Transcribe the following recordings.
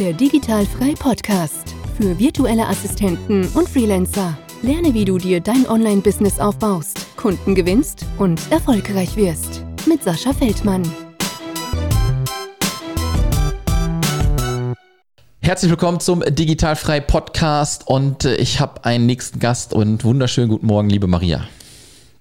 Der Digitalfrei Podcast für virtuelle Assistenten und Freelancer. Lerne, wie du dir dein Online-Business aufbaust, Kunden gewinnst und erfolgreich wirst. Mit Sascha Feldmann. Herzlich willkommen zum Digitalfrei Podcast und äh, ich habe einen nächsten Gast und wunderschönen guten Morgen, liebe Maria.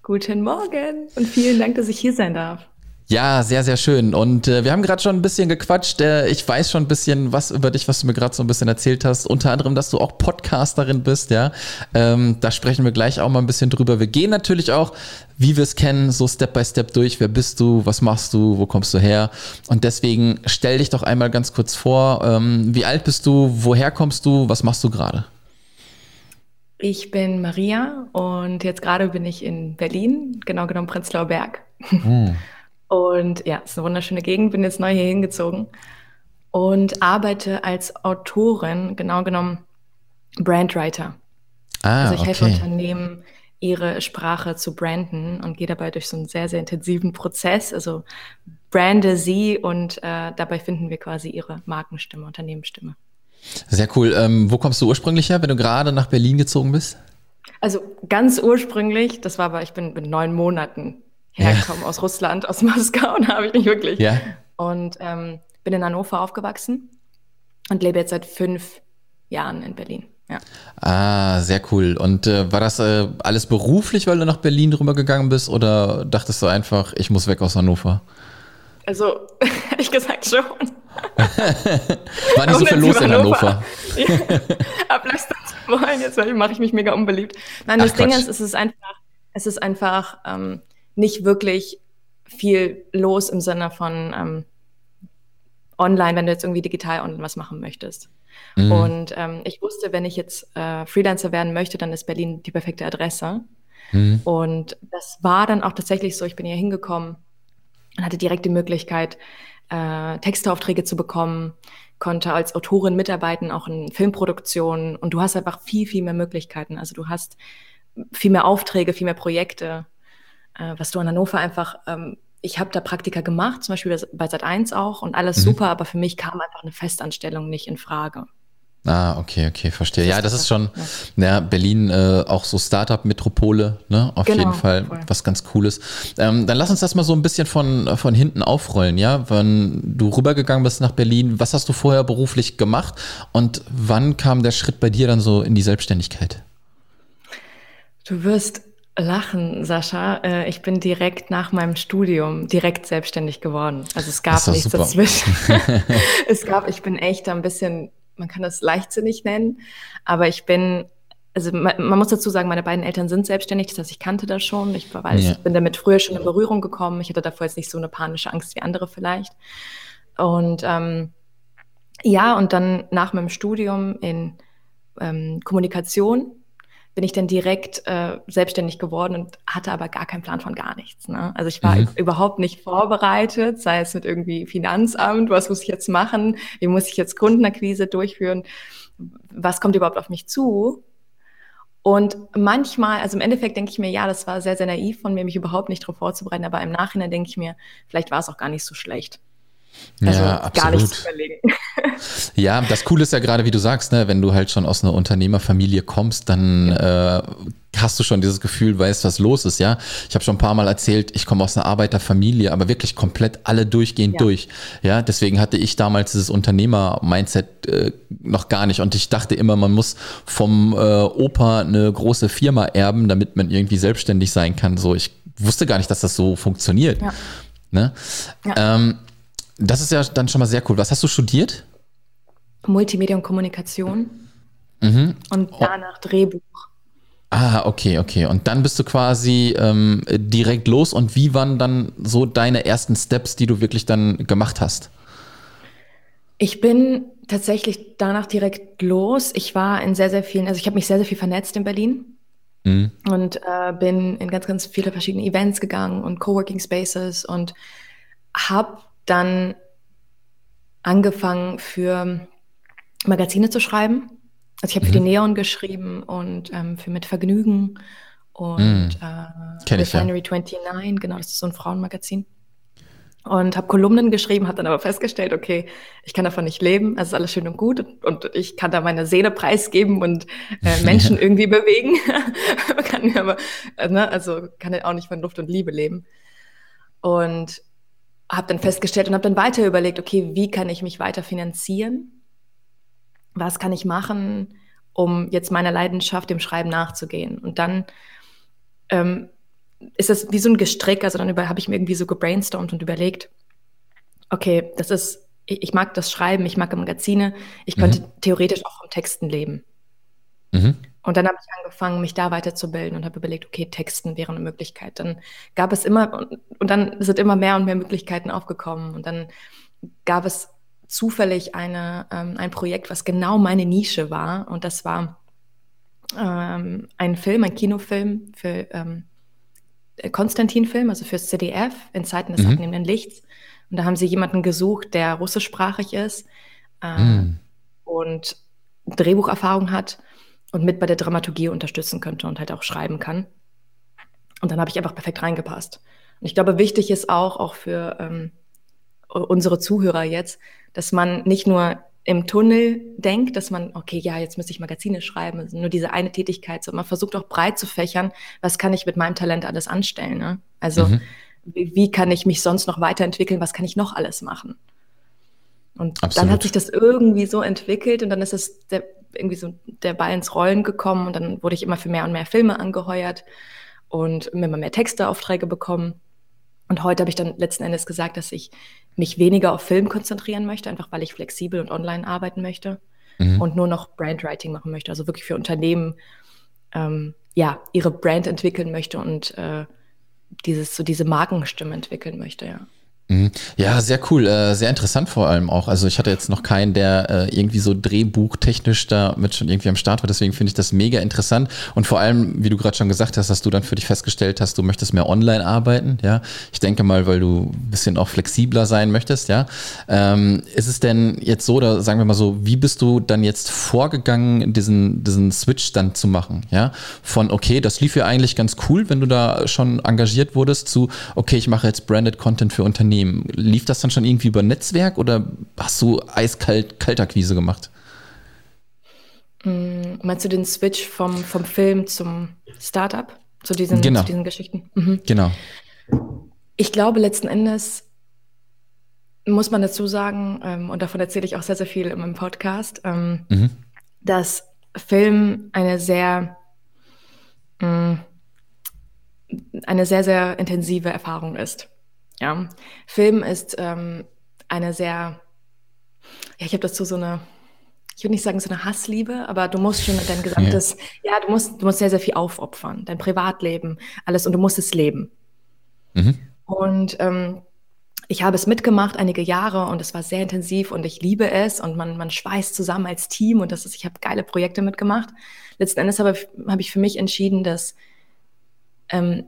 Guten Morgen und vielen Dank, dass ich hier sein darf. Ja, sehr, sehr schön. Und äh, wir haben gerade schon ein bisschen gequatscht. Äh, ich weiß schon ein bisschen was über dich, was du mir gerade so ein bisschen erzählt hast. Unter anderem, dass du auch Podcasterin bist, ja. Ähm, da sprechen wir gleich auch mal ein bisschen drüber. Wir gehen natürlich auch, wie wir es kennen, so Step by Step durch. Wer bist du? Was machst du? Wo kommst du her? Und deswegen stell dich doch einmal ganz kurz vor. Ähm, wie alt bist du? Woher kommst du? Was machst du gerade? Ich bin Maria und jetzt gerade bin ich in Berlin, genau genommen Prenzlauer Berg. Hm. Und ja, es ist eine wunderschöne Gegend, bin jetzt neu hier hingezogen und arbeite als Autorin, genau genommen Brandwriter. Ah, also ich helfe okay. Unternehmen, ihre Sprache zu branden und gehe dabei durch so einen sehr, sehr intensiven Prozess. Also brande sie und äh, dabei finden wir quasi ihre Markenstimme, Unternehmensstimme. Sehr cool. Ähm, wo kommst du ursprünglich her, wenn du gerade nach Berlin gezogen bist? Also ganz ursprünglich, das war aber, ich bin mit neun Monaten herkommen ja. aus Russland, aus Moskau, da habe ich nicht wirklich. Ja. Und ähm, bin in Hannover aufgewachsen und lebe jetzt seit fünf Jahren in Berlin. Ja. Ah, sehr cool. Und äh, war das äh, alles beruflich, weil du nach Berlin rübergegangen bist oder dachtest du einfach, ich muss weg aus Hannover? Also, ehrlich gesagt schon. war nicht so viel los in Hannover. ja, ablästern zu wollen, jetzt mache ich mich mega unbeliebt. Nein, das Ach, Ding ist, es ist einfach, es ist einfach ähm, nicht wirklich viel los im Sinne von ähm, online, wenn du jetzt irgendwie digital online was machen möchtest. Mhm. Und ähm, ich wusste, wenn ich jetzt äh, Freelancer werden möchte, dann ist Berlin die perfekte Adresse. Mhm. Und das war dann auch tatsächlich so. Ich bin hier hingekommen und hatte direkt die Möglichkeit, äh, Texteaufträge zu bekommen, konnte als Autorin mitarbeiten, auch in Filmproduktionen. Und du hast einfach viel, viel mehr Möglichkeiten. Also du hast viel mehr Aufträge, viel mehr Projekte äh, was du in Hannover einfach, ähm, ich habe da Praktika gemacht, zum Beispiel bei Sat1 auch und alles mhm. super, aber für mich kam einfach eine Festanstellung nicht in Frage. Ah, okay, okay, verstehe. Ja, das ist schon, ja, Berlin äh, auch so Startup-Metropole, ne? Auf genau, jeden Fall voll. was ganz Cooles. Ähm, dann lass uns das mal so ein bisschen von, von hinten aufrollen, ja? Wenn du rübergegangen bist nach Berlin, was hast du vorher beruflich gemacht und wann kam der Schritt bei dir dann so in die Selbstständigkeit? Du wirst lachen, Sascha. Äh, ich bin direkt nach meinem Studium direkt selbstständig geworden. Also es gab nichts super. dazwischen. es gab, ich bin echt ein bisschen, man kann das leichtsinnig nennen, aber ich bin, also man, man, muss dazu sagen, meine beiden Eltern sind selbstständig, das heißt, ich kannte das schon. Ich weiß, ja. bin damit früher schon in Berührung gekommen. Ich hatte davor jetzt nicht so eine panische Angst wie andere vielleicht. Und ähm, ja, und dann nach meinem Studium in ähm, Kommunikation bin ich dann direkt äh, selbstständig geworden und hatte aber gar keinen Plan von gar nichts. Ne? Also ich war mhm. überhaupt nicht vorbereitet, sei es mit irgendwie Finanzamt, was muss ich jetzt machen, wie muss ich jetzt Kundenakquise durchführen, was kommt überhaupt auf mich zu. Und manchmal, also im Endeffekt denke ich mir, ja, das war sehr, sehr naiv von mir, mich überhaupt nicht darauf vorzubereiten, aber im Nachhinein denke ich mir, vielleicht war es auch gar nicht so schlecht. Also ja, absolut. gar nichts überlegen. Ja, das Coole ist ja gerade, wie du sagst, ne, wenn du halt schon aus einer Unternehmerfamilie kommst, dann äh, hast du schon dieses Gefühl, weißt, was los ist, ja. Ich habe schon ein paar Mal erzählt, ich komme aus einer Arbeiterfamilie, aber wirklich komplett alle durchgehend ja. durch. Ja, deswegen hatte ich damals dieses Unternehmer-Mindset äh, noch gar nicht. Und ich dachte immer, man muss vom äh, Opa eine große Firma erben, damit man irgendwie selbstständig sein kann. So, ich wusste gar nicht, dass das so funktioniert. Ja. Ne? Ja. Ähm, das ist ja dann schon mal sehr cool. Was hast du studiert? Multimedia und Kommunikation. Mhm. Und danach oh. Drehbuch. Ah, okay, okay. Und dann bist du quasi ähm, direkt los. Und wie waren dann so deine ersten Steps, die du wirklich dann gemacht hast? Ich bin tatsächlich danach direkt los. Ich war in sehr, sehr vielen, also ich habe mich sehr, sehr viel vernetzt in Berlin. Mhm. Und äh, bin in ganz, ganz viele verschiedene Events gegangen und Coworking Spaces und habe dann angefangen für Magazine zu schreiben. Also ich habe mhm. für die mhm. Neon geschrieben und ähm, für Mit Vergnügen und mhm. äh, Refinery ja. 29, genau, das ist so ein Frauenmagazin. und habe Kolumnen geschrieben, habe dann aber festgestellt, okay, ich kann davon nicht leben, also ist alles schön und gut und, und ich kann da meine Seele preisgeben und äh, Menschen irgendwie bewegen, kann aber, äh, ne, also kann auch nicht von Luft und Liebe leben. Und habe dann festgestellt und habe dann weiter überlegt, okay, wie kann ich mich weiter finanzieren? Was kann ich machen, um jetzt meiner Leidenschaft, dem Schreiben nachzugehen? Und dann ähm, ist das wie so ein Gestrick, also dann habe ich mir irgendwie so gebrainstormt und überlegt, okay, das ist, ich, ich mag das Schreiben, ich mag Magazine, ich könnte mhm. theoretisch auch vom Texten leben. Mhm. Und dann habe ich angefangen, mich da weiterzubilden und habe überlegt, okay, Texten wäre eine Möglichkeit. Dann gab es immer, und, und dann sind immer mehr und mehr Möglichkeiten aufgekommen. Und dann gab es zufällig eine, ähm, ein Projekt, was genau meine Nische war. Und das war ähm, ein Film, ein Kinofilm für ähm, Konstantin-Film, also fürs CDF, in Zeiten des mhm. abnehmenden Lichts. Und da haben sie jemanden gesucht, der russischsprachig ist äh, mhm. und Drehbucherfahrung hat und mit bei der Dramaturgie unterstützen könnte und halt auch schreiben kann. Und dann habe ich einfach perfekt reingepasst. Und ich glaube, wichtig ist auch, auch für ähm, unsere Zuhörer jetzt, dass man nicht nur im Tunnel denkt, dass man, okay, ja, jetzt müsste ich Magazine schreiben, also nur diese eine Tätigkeit, sondern man versucht auch breit zu fächern, was kann ich mit meinem Talent alles anstellen. Ne? Also mhm. wie, wie, kann ich mich sonst noch weiterentwickeln, was kann ich noch alles machen? Und Absolut. dann hat sich das irgendwie so entwickelt und dann ist es der, irgendwie so der Ball ins Rollen gekommen und dann wurde ich immer für mehr und mehr Filme angeheuert und immer mehr Texteaufträge bekommen. Und heute habe ich dann letzten Endes gesagt, dass ich mich weniger auf Film konzentrieren möchte, einfach weil ich flexibel und online arbeiten möchte mhm. und nur noch Brandwriting machen möchte, also wirklich für Unternehmen ähm, ja ihre Brand entwickeln möchte und äh, dieses so diese Markenstimme entwickeln möchte, ja. Mhm. Ja, sehr cool, äh, sehr interessant vor allem auch. Also ich hatte jetzt noch keinen, der äh, irgendwie so drehbuchtechnisch da mit schon irgendwie am Start war. Deswegen finde ich das mega interessant. Und vor allem, wie du gerade schon gesagt hast, dass du dann für dich festgestellt hast, du möchtest mehr online arbeiten. Ja, ich denke mal, weil du ein bisschen auch flexibler sein möchtest. Ja, ähm, ist es denn jetzt so, oder sagen wir mal so, wie bist du dann jetzt vorgegangen, diesen diesen Switch dann zu machen? Ja, von okay, das lief ja eigentlich ganz cool, wenn du da schon engagiert wurdest, zu okay, ich mache jetzt branded Content für Unternehmen Unternehmen. Lief das dann schon irgendwie über Netzwerk oder hast du eiskalt Kaltakquise gemacht? Mm, meinst du den Switch vom, vom Film zum Startup? Zu diesen, genau. zu diesen Geschichten? Mhm. Genau. Ich glaube, letzten Endes muss man dazu sagen, ähm, und davon erzähle ich auch sehr, sehr viel in meinem Podcast, ähm, mhm. dass Film eine sehr, mh, mm, eine sehr, sehr intensive Erfahrung ist. Ja, Film ist ähm, eine sehr, ja, ich habe dazu so eine, ich würde nicht sagen so eine Hassliebe, aber du musst schon dein gesamtes, ja, ja du musst, du musst sehr, sehr viel aufopfern, dein Privatleben, alles und du musst es leben. Mhm. Und ähm, ich habe es mitgemacht einige Jahre und es war sehr intensiv und ich liebe es und man, man schweißt zusammen als Team und das ist, ich habe geile Projekte mitgemacht. Letzten Endes habe, habe ich für mich entschieden, dass ähm,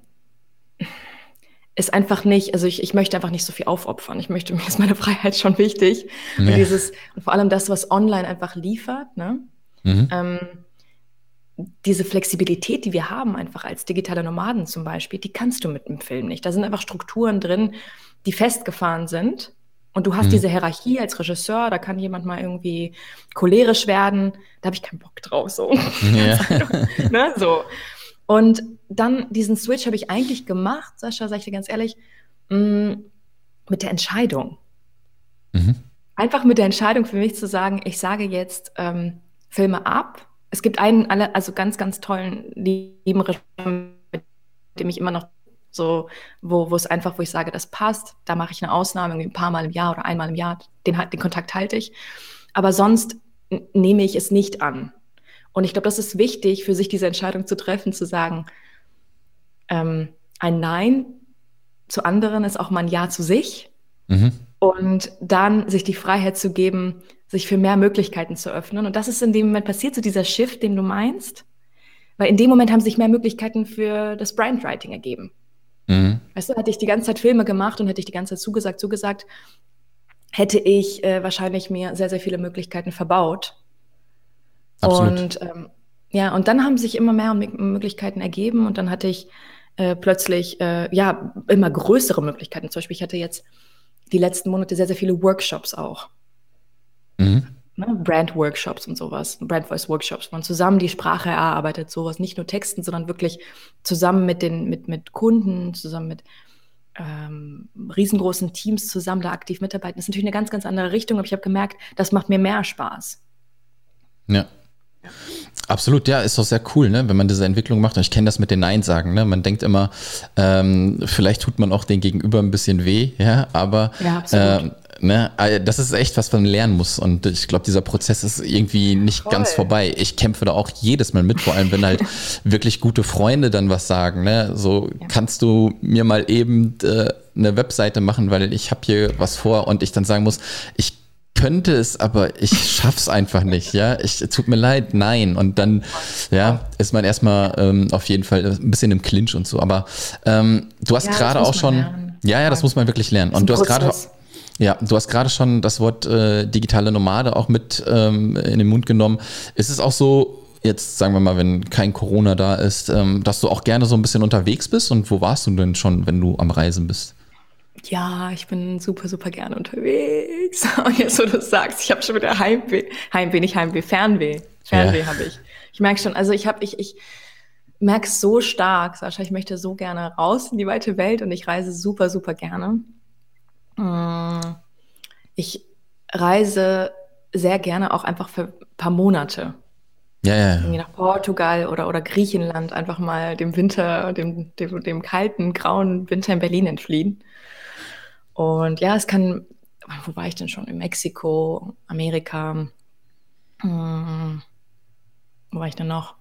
ist einfach nicht, also ich, ich möchte einfach nicht so viel aufopfern. Ich möchte, mir ist meine Freiheit schon wichtig. Nee. Und dieses, und vor allem das, was online einfach liefert, ne? Mhm. Ähm, diese Flexibilität, die wir haben, einfach als digitale Nomaden zum Beispiel, die kannst du mit dem Film nicht. Da sind einfach Strukturen drin, die festgefahren sind. Und du hast mhm. diese Hierarchie als Regisseur, da kann jemand mal irgendwie cholerisch werden, da habe ich keinen Bock drauf. So. Ja. ne? so. Und dann diesen Switch habe ich eigentlich gemacht, Sascha, sag ich dir ganz ehrlich, mm, mit der Entscheidung. Mhm. Einfach mit der Entscheidung für mich zu sagen, ich sage jetzt ähm, Filme ab. Es gibt einen, also ganz, ganz tollen, lieben Regisseur, mit dem ich immer noch so, wo, es einfach, wo ich sage, das passt, da mache ich eine Ausnahme, ein paar Mal im Jahr oder einmal im Jahr, den, den Kontakt halte ich. Aber sonst nehme ich es nicht an. Und ich glaube, das ist wichtig, für sich diese Entscheidung zu treffen, zu sagen, ähm, ein Nein zu anderen ist auch mal ein Ja zu sich. Mhm. Und dann sich die Freiheit zu geben, sich für mehr Möglichkeiten zu öffnen. Und das ist in dem Moment passiert, so dieser Shift, den du meinst. Weil in dem Moment haben sich mehr Möglichkeiten für das Brandwriting ergeben. Mhm. Weißt du, hätte ich die ganze Zeit Filme gemacht und hätte ich die ganze Zeit zugesagt, zugesagt, hätte ich äh, wahrscheinlich mir sehr, sehr viele Möglichkeiten verbaut. Absolut. Und ähm, ja, und dann haben sich immer mehr Möglichkeiten ergeben und dann hatte ich äh, plötzlich äh, ja immer größere Möglichkeiten. Zum Beispiel, ich hatte jetzt die letzten Monate sehr, sehr viele Workshops auch. Mhm. Ne? Brand-Workshops und sowas, Brand-Voice-Workshops, wo man zusammen die Sprache erarbeitet, sowas, nicht nur Texten, sondern wirklich zusammen mit den, mit, mit Kunden, zusammen mit ähm, riesengroßen Teams zusammen da aktiv mitarbeiten. Das ist natürlich eine ganz, ganz andere Richtung, aber ich habe gemerkt, das macht mir mehr Spaß. Ja. Absolut, ja, ist doch sehr cool, ne, wenn man diese Entwicklung macht. Und ich kenne das mit den Nein-Sagen. Ne? Man denkt immer, ähm, vielleicht tut man auch den Gegenüber ein bisschen weh, ja, aber ja, äh, ne, äh, das ist echt was, was man lernen muss. Und ich glaube, dieser Prozess ist irgendwie nicht Voll. ganz vorbei. Ich kämpfe da auch jedes Mal mit, vor allem wenn halt wirklich gute Freunde dann was sagen. Ne? So ja. kannst du mir mal eben äh, eine Webseite machen, weil ich habe hier was vor und ich dann sagen muss, ich könnte es, aber ich schaff's einfach nicht, ja. Ich tut mir leid, nein. Und dann, ja, ist man erstmal ähm, auf jeden Fall ein bisschen im Clinch und so. Aber ähm, du hast ja, gerade auch schon, lernen. ja, ja, das muss man wirklich lernen. Und du hast gerade, ja, du hast gerade schon das Wort äh, digitale Nomade auch mit ähm, in den Mund genommen. Ist es auch so, jetzt sagen wir mal, wenn kein Corona da ist, ähm, dass du auch gerne so ein bisschen unterwegs bist? Und wo warst du denn schon, wenn du am Reisen bist? Ja, ich bin super, super gerne unterwegs. Und jetzt, wo du sagst, ich habe schon wieder Heimweh. Heimweh, nicht Heimweh, Fernweh. Fernweh ja. habe ich. Ich merke schon, also ich habe, ich, ich merke es so stark, Sascha, ich möchte so gerne raus in die weite Welt und ich reise super, super gerne. Mm, ich reise sehr gerne auch einfach für ein paar Monate. Ja, ja. Irgendwie nach Portugal oder, oder Griechenland einfach mal dem Winter, dem, dem, dem kalten, grauen Winter in Berlin entfliehen. Und ja, es kann, wo war ich denn schon? In Mexiko, Amerika, hm, wo war ich denn noch?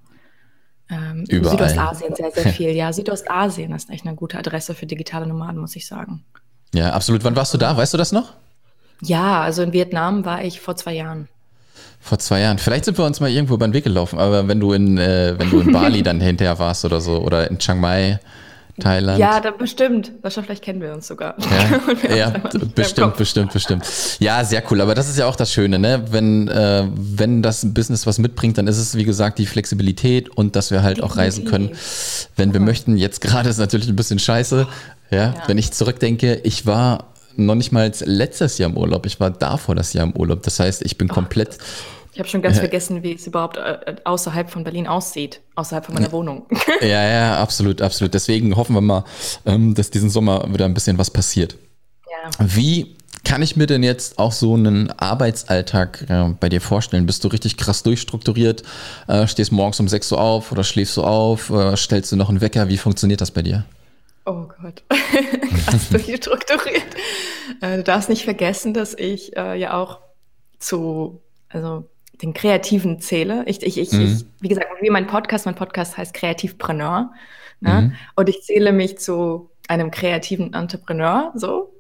Ähm, Südostasien sehr, sehr viel. Ja, Südostasien ist echt eine gute Adresse für digitale Nomaden, muss ich sagen. Ja, absolut. Wann warst du da? Weißt du das noch? Ja, also in Vietnam war ich vor zwei Jahren. Vor zwei Jahren. Vielleicht sind wir uns mal irgendwo über den Weg gelaufen, aber wenn du in, äh, wenn du in Bali dann hinterher warst oder so oder in Chiang Mai, Thailand. Ja, da bestimmt. Wahrscheinlich vielleicht kennen wir uns sogar. Ja, ja bestimmt, bestimmt, bestimmt. Ja, sehr cool. Aber das ist ja auch das Schöne, ne? Wenn, äh, wenn das Business was mitbringt, dann ist es, wie gesagt, die Flexibilität und dass wir halt auch reisen können, wenn wir möchten. Jetzt gerade ist natürlich ein bisschen scheiße. Ja, ja. wenn ich zurückdenke, ich war noch nicht mal letztes Jahr im Urlaub. Ich war davor das Jahr im Urlaub. Das heißt, ich bin komplett ich habe schon ganz vergessen, wie es überhaupt äh, außerhalb von Berlin aussieht, außerhalb von meiner Wohnung. Ja, ja, absolut, absolut. Deswegen hoffen wir mal, ähm, dass diesen Sommer wieder ein bisschen was passiert. Ja. Wie kann ich mir denn jetzt auch so einen Arbeitsalltag äh, bei dir vorstellen? Bist du richtig krass durchstrukturiert? Äh, stehst morgens um 6 Uhr auf oder schläfst du auf? Äh, stellst du noch einen Wecker? Wie funktioniert das bei dir? Oh Gott, krass durchstrukturiert. Äh, du darfst nicht vergessen, dass ich äh, ja auch zu, also den Kreativen zähle. Ich, ich, ich, mhm. ich, wie gesagt, wie mein Podcast, mein Podcast heißt Kreativpreneur. Ne? Mhm. Und ich zähle mich zu einem kreativen Entrepreneur, so.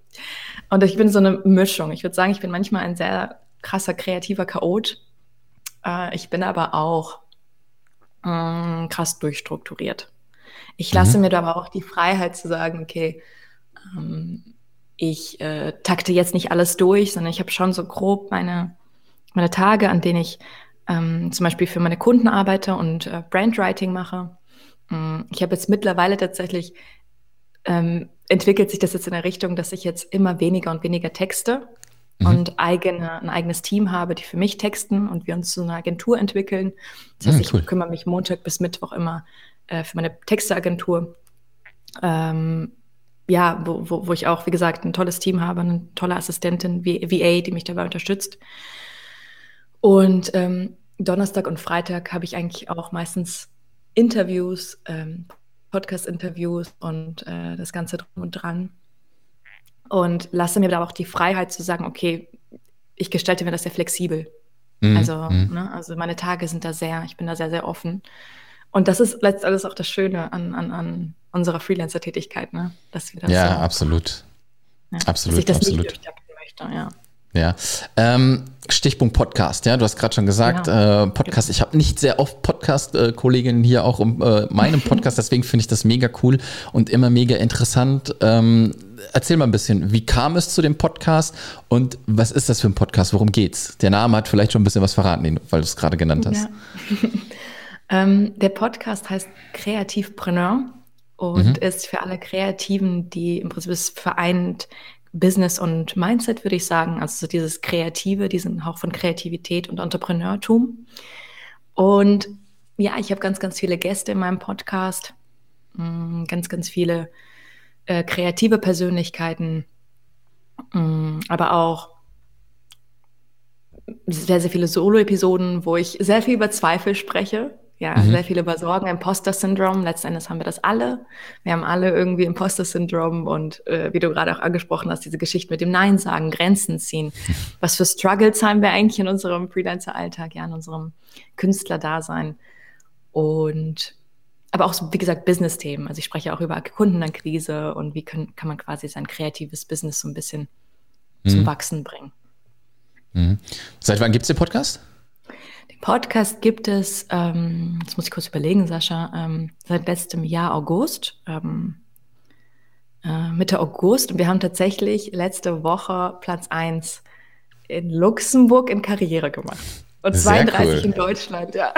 Und ich bin so eine Mischung. Ich würde sagen, ich bin manchmal ein sehr krasser kreativer Chaot. Äh, ich bin aber auch äh, krass durchstrukturiert. Ich lasse mhm. mir da aber auch die Freiheit zu sagen, okay, ähm, ich äh, takte jetzt nicht alles durch, sondern ich habe schon so grob meine meine Tage, an denen ich ähm, zum Beispiel für meine Kunden arbeite und äh, Brandwriting mache. Ähm, ich habe jetzt mittlerweile tatsächlich ähm, entwickelt sich das jetzt in der Richtung, dass ich jetzt immer weniger und weniger texte mhm. und eigene, ein eigenes Team habe, die für mich texten und wir uns zu einer Agentur entwickeln. Das heißt, mhm, cool. ich kümmere mich Montag bis Mittwoch immer äh, für meine Texteagentur. Ähm, ja, wo, wo, wo ich auch, wie gesagt, ein tolles Team habe, eine tolle Assistentin, VA, die mich dabei unterstützt. Und ähm, Donnerstag und Freitag habe ich eigentlich auch meistens Interviews, ähm, Podcast-Interviews und äh, das Ganze drum und dran. Und lasse mir da auch die Freiheit zu sagen, okay, ich gestalte mir das sehr flexibel. Mhm. Also, mhm. Ne, also meine Tage sind da sehr, ich bin da sehr, sehr offen. Und das ist letztendlich auch das Schöne an, an, an unserer Freelancer-Tätigkeit, ne? Dass wir das ja, so, absolut. Ja, absolut. Dass ich das absolut. nicht möchte, ja. Ja. Ähm, Stichpunkt Podcast, ja, du hast gerade schon gesagt, ja. äh, Podcast. Ich habe nicht sehr oft Podcast-Kolleginnen hier auch um äh, meinem Podcast, deswegen finde ich das mega cool und immer mega interessant. Ähm, erzähl mal ein bisschen, wie kam es zu dem Podcast und was ist das für ein Podcast? Worum geht's? Der Name hat vielleicht schon ein bisschen was verraten, weil du es gerade genannt hast. Ja. ähm, der Podcast heißt Kreativpreneur und mhm. ist für alle Kreativen, die im Prinzip vereint Business und Mindset, würde ich sagen. Also so dieses Kreative, diesen Hauch von Kreativität und Entrepreneurtum. Und ja, ich habe ganz, ganz viele Gäste in meinem Podcast, mm, ganz, ganz viele äh, kreative Persönlichkeiten, mm, aber auch sehr, sehr viele Solo-Episoden, wo ich sehr viel über Zweifel spreche. Ja, mhm. sehr viel über Sorgen, Imposter-Syndrom. Letzten Endes haben wir das alle. Wir haben alle irgendwie Imposter-Syndrom und äh, wie du gerade auch angesprochen hast, diese Geschichte mit dem Nein sagen, Grenzen ziehen. Was für Struggles haben wir eigentlich in unserem Freelancer-Alltag, ja, in unserem Künstler-Dasein. Und aber auch, wie gesagt, Business-Themen. Also ich spreche auch über Kundenakquise und wie können, kann man quasi sein kreatives Business so ein bisschen mhm. zum Wachsen bringen. Mhm. Seit wann gibt es den Podcast? Den Podcast gibt es, ähm, jetzt muss ich kurz überlegen, Sascha, ähm, seit letztem Jahr August, ähm, äh, Mitte August. Und wir haben tatsächlich letzte Woche Platz 1 in Luxemburg in Karriere gemacht. Und 32 cool. in Deutschland, ja.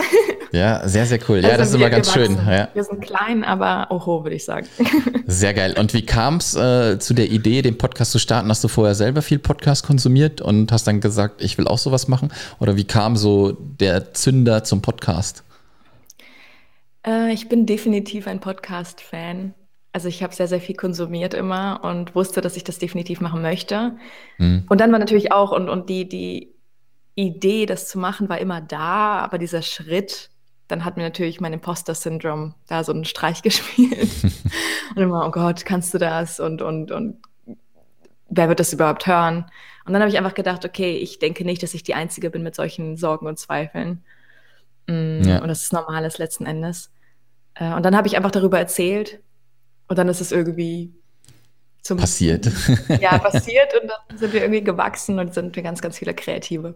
Ja, sehr, sehr cool. Ja, also das ist immer ganz schön. Ja. Wir sind klein, aber oho, würde ich sagen. Sehr geil. Und wie kam es äh, zu der Idee, den Podcast zu starten? Hast du vorher selber viel Podcast konsumiert und hast dann gesagt, ich will auch sowas machen? Oder wie kam so der Zünder zum Podcast? Äh, ich bin definitiv ein Podcast-Fan. Also ich habe sehr, sehr viel konsumiert immer und wusste, dass ich das definitiv machen möchte. Hm. Und dann war natürlich auch, und, und die, die Idee, das zu machen, war immer da, aber dieser Schritt, dann hat mir natürlich mein Imposter-Syndrom da so einen Streich gespielt. und immer, oh Gott, kannst du das? Und, und, und wer wird das überhaupt hören? Und dann habe ich einfach gedacht, okay, ich denke nicht, dass ich die Einzige bin mit solchen Sorgen und Zweifeln. Mm, ja. Und das ist normales letzten Endes. Äh, und dann habe ich einfach darüber erzählt. Und dann ist es irgendwie zum passiert. Ja, passiert. Und dann sind wir irgendwie gewachsen und sind wir ganz, ganz viele Kreative.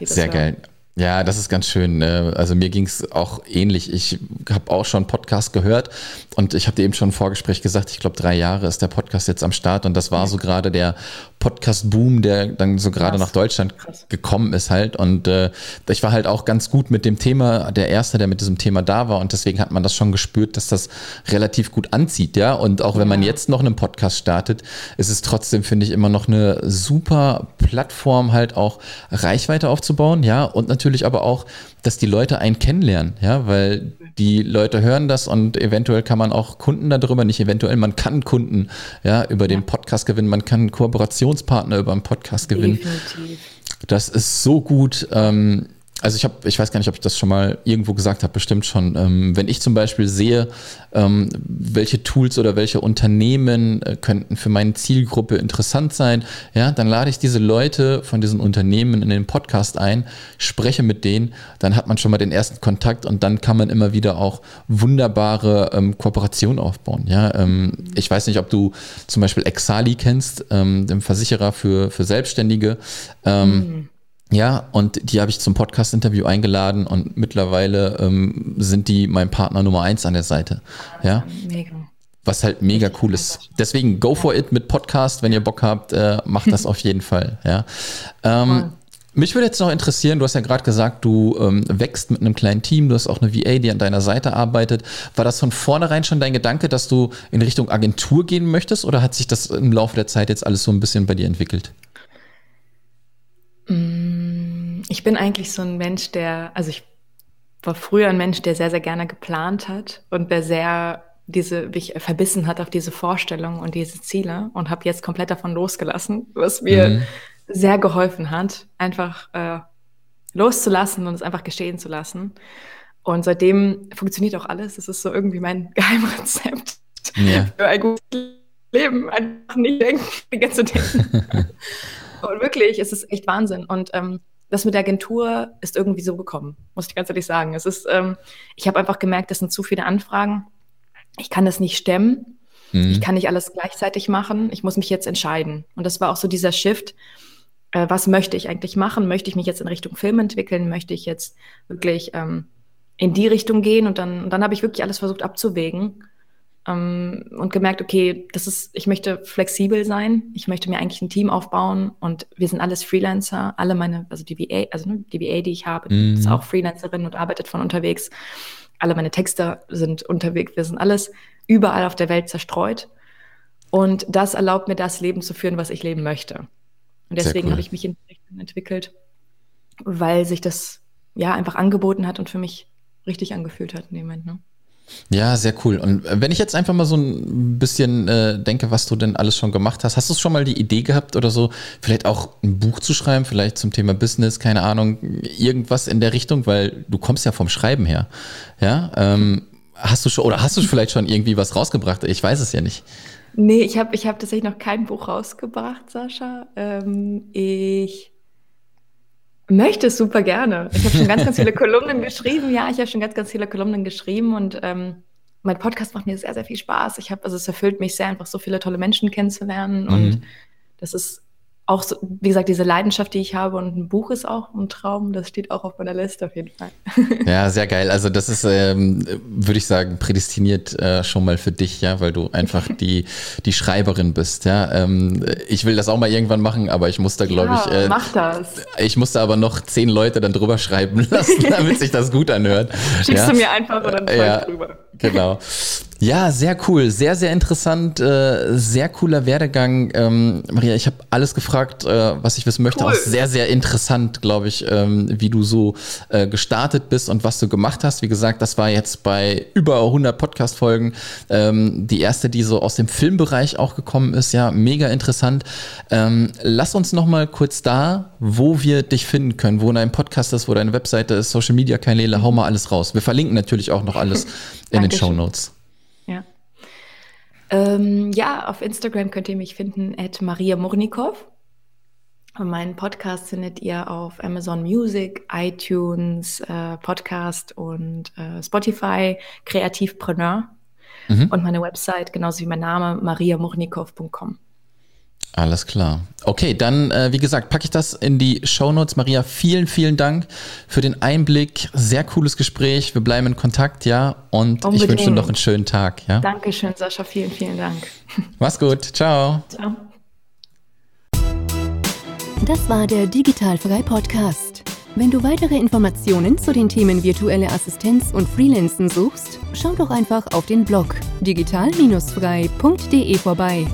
Sehr geil. Ja, das ist ganz schön. Ne? Also mir ging es auch ähnlich. Ich habe auch schon Podcast gehört und ich habe dir eben schon im Vorgespräch gesagt, ich glaube, drei Jahre ist der Podcast jetzt am Start und das war so gerade der Podcast-Boom, der dann so gerade nach Deutschland Krass. gekommen ist halt. Und äh, ich war halt auch ganz gut mit dem Thema, der Erste, der mit diesem Thema da war und deswegen hat man das schon gespürt, dass das relativ gut anzieht, ja. Und auch wenn man jetzt noch einen Podcast startet, ist es trotzdem, finde ich, immer noch eine super Plattform, halt auch Reichweite aufzubauen, ja. Und natürlich natürlich aber auch, dass die Leute einen kennenlernen, ja, weil die Leute hören das und eventuell kann man auch Kunden darüber, nicht eventuell, man kann Kunden ja über den Podcast gewinnen, man kann Kooperationspartner über einen Podcast gewinnen. Definitiv. Das ist so gut. Ähm, also ich habe, ich weiß gar nicht, ob ich das schon mal irgendwo gesagt habe, bestimmt schon. Ähm, wenn ich zum Beispiel sehe, ähm, welche Tools oder welche Unternehmen äh, könnten für meine Zielgruppe interessant sein, ja, dann lade ich diese Leute von diesen Unternehmen in den Podcast ein, spreche mit denen, dann hat man schon mal den ersten Kontakt und dann kann man immer wieder auch wunderbare ähm, Kooperationen aufbauen. Ja, ähm, ich weiß nicht, ob du zum Beispiel Exali kennst, ähm, dem Versicherer für, für Selbstständige. Mhm ja, und die habe ich zum Podcast-Interview eingeladen und mittlerweile ähm, sind die mein Partner Nummer eins an der Seite. Ja. Mega. Was halt mega cool ist. Deswegen go for it mit Podcast, wenn ihr Bock habt, äh, macht das auf jeden Fall. Ja. Ähm, mich würde jetzt noch interessieren, du hast ja gerade gesagt, du ähm, wächst mit einem kleinen Team, du hast auch eine VA, die an deiner Seite arbeitet. War das von vornherein schon dein Gedanke, dass du in Richtung Agentur gehen möchtest oder hat sich das im Laufe der Zeit jetzt alles so ein bisschen bei dir entwickelt? Mm, ich bin eigentlich so ein Mensch, der, also ich war früher ein Mensch, der sehr, sehr gerne geplant hat und der sehr diese, mich verbissen hat auf diese Vorstellungen und diese Ziele und habe jetzt komplett davon losgelassen, was mir mhm. sehr geholfen hat, einfach äh, loszulassen und es einfach geschehen zu lassen. Und seitdem funktioniert auch alles. Es ist so irgendwie mein Geheimrezept ja. für ein gutes Leben. Einfach nicht denken, die ganze denken. Und wirklich, es ist echt Wahnsinn. Und ähm, das mit der Agentur ist irgendwie so gekommen, muss ich ganz ehrlich sagen. Es ist, ähm, ich habe einfach gemerkt, es sind zu viele Anfragen. Ich kann das nicht stemmen. Mhm. Ich kann nicht alles gleichzeitig machen. Ich muss mich jetzt entscheiden. Und das war auch so dieser Shift. Äh, was möchte ich eigentlich machen? Möchte ich mich jetzt in Richtung Film entwickeln? Möchte ich jetzt wirklich ähm, in die Richtung gehen? Und dann, und dann habe ich wirklich alles versucht abzuwägen ähm, und gemerkt, okay, das ist, ich möchte flexibel sein, ich möchte mir eigentlich ein Team aufbauen und wir sind alles Freelancer, alle meine, also die VA, also ne, die VA, die ich habe, mhm. ist auch Freelancerin und arbeitet von unterwegs. Alle meine Texte sind unterwegs, wir sind alles überall auf der Welt zerstreut. Und das erlaubt mir, das Leben zu führen, was ich leben möchte. Und deswegen cool. habe ich mich in entwickelt, weil sich das ja einfach angeboten hat und für mich richtig angefühlt hat in dem Moment. Ne? Ja, sehr cool. Und wenn ich jetzt einfach mal so ein bisschen äh, denke, was du denn alles schon gemacht hast, hast du schon mal die Idee gehabt oder so, vielleicht auch ein Buch zu schreiben, vielleicht zum Thema Business, keine Ahnung, irgendwas in der Richtung, weil du kommst ja vom Schreiben her. Ja, ähm, hast du schon, oder hast du vielleicht schon irgendwie was rausgebracht? Ich weiß es ja nicht. Nee, ich habe ich hab tatsächlich noch kein Buch rausgebracht, Sascha. Ähm, ich möchte es super gerne. Ich habe schon ganz, ganz viele Kolumnen geschrieben. Ja, ich habe schon ganz, ganz viele Kolumnen geschrieben und ähm, mein Podcast macht mir sehr, sehr viel Spaß. Ich habe, also es erfüllt mich sehr, einfach so viele tolle Menschen kennenzulernen mhm. und das ist auch, so, wie gesagt, diese Leidenschaft, die ich habe und ein Buch ist auch ein Traum, das steht auch auf meiner Liste auf jeden Fall. Ja, sehr geil. Also das ist, ähm, würde ich sagen, prädestiniert äh, schon mal für dich, ja, weil du einfach die, die Schreiberin bist, ja. Ähm, ich will das auch mal irgendwann machen, aber ich muss da, glaube ja, ich, äh, mach das. Ich musste aber noch zehn Leute dann drüber schreiben lassen, damit sich das gut anhört. Schickst ja? du mir einfach oder dann ja, drüber. Genau. Ja, sehr cool, sehr, sehr interessant, äh, sehr cooler Werdegang. Ähm, Maria, ich habe alles gefragt, äh, was ich wissen möchte. Cool. Auch sehr, sehr interessant, glaube ich, ähm, wie du so äh, gestartet bist und was du gemacht hast. Wie gesagt, das war jetzt bei über 100 Podcast-Folgen ähm, die erste, die so aus dem Filmbereich auch gekommen ist. Ja, mega interessant. Ähm, lass uns noch mal kurz da, wo wir dich finden können, wo dein Podcast ist, wo deine Webseite ist, Social-Media-Kanäle, hau mal alles raus. Wir verlinken natürlich auch noch alles in den Show Notes. Ähm, ja, auf Instagram könnt ihr mich finden at Maria Murnikow. Und meinen Podcast findet ihr auf Amazon Music, iTunes, äh, Podcast und äh, Spotify, Kreativpreneur. Mhm. Und meine Website, genauso wie mein Name, mariamurnikow.com. Alles klar. Okay, dann, äh, wie gesagt, packe ich das in die Show Notes. Maria, vielen, vielen Dank für den Einblick. Sehr cooles Gespräch. Wir bleiben in Kontakt, ja. Und Unbedingt. ich wünsche dir noch einen schönen Tag, ja. Dankeschön, Sascha. Vielen, vielen Dank. Mach's gut. Ciao. Ciao. Das war der Digitalfrei Podcast. Wenn du weitere Informationen zu den Themen virtuelle Assistenz und Freelancen suchst, schau doch einfach auf den Blog digital-frei.de vorbei.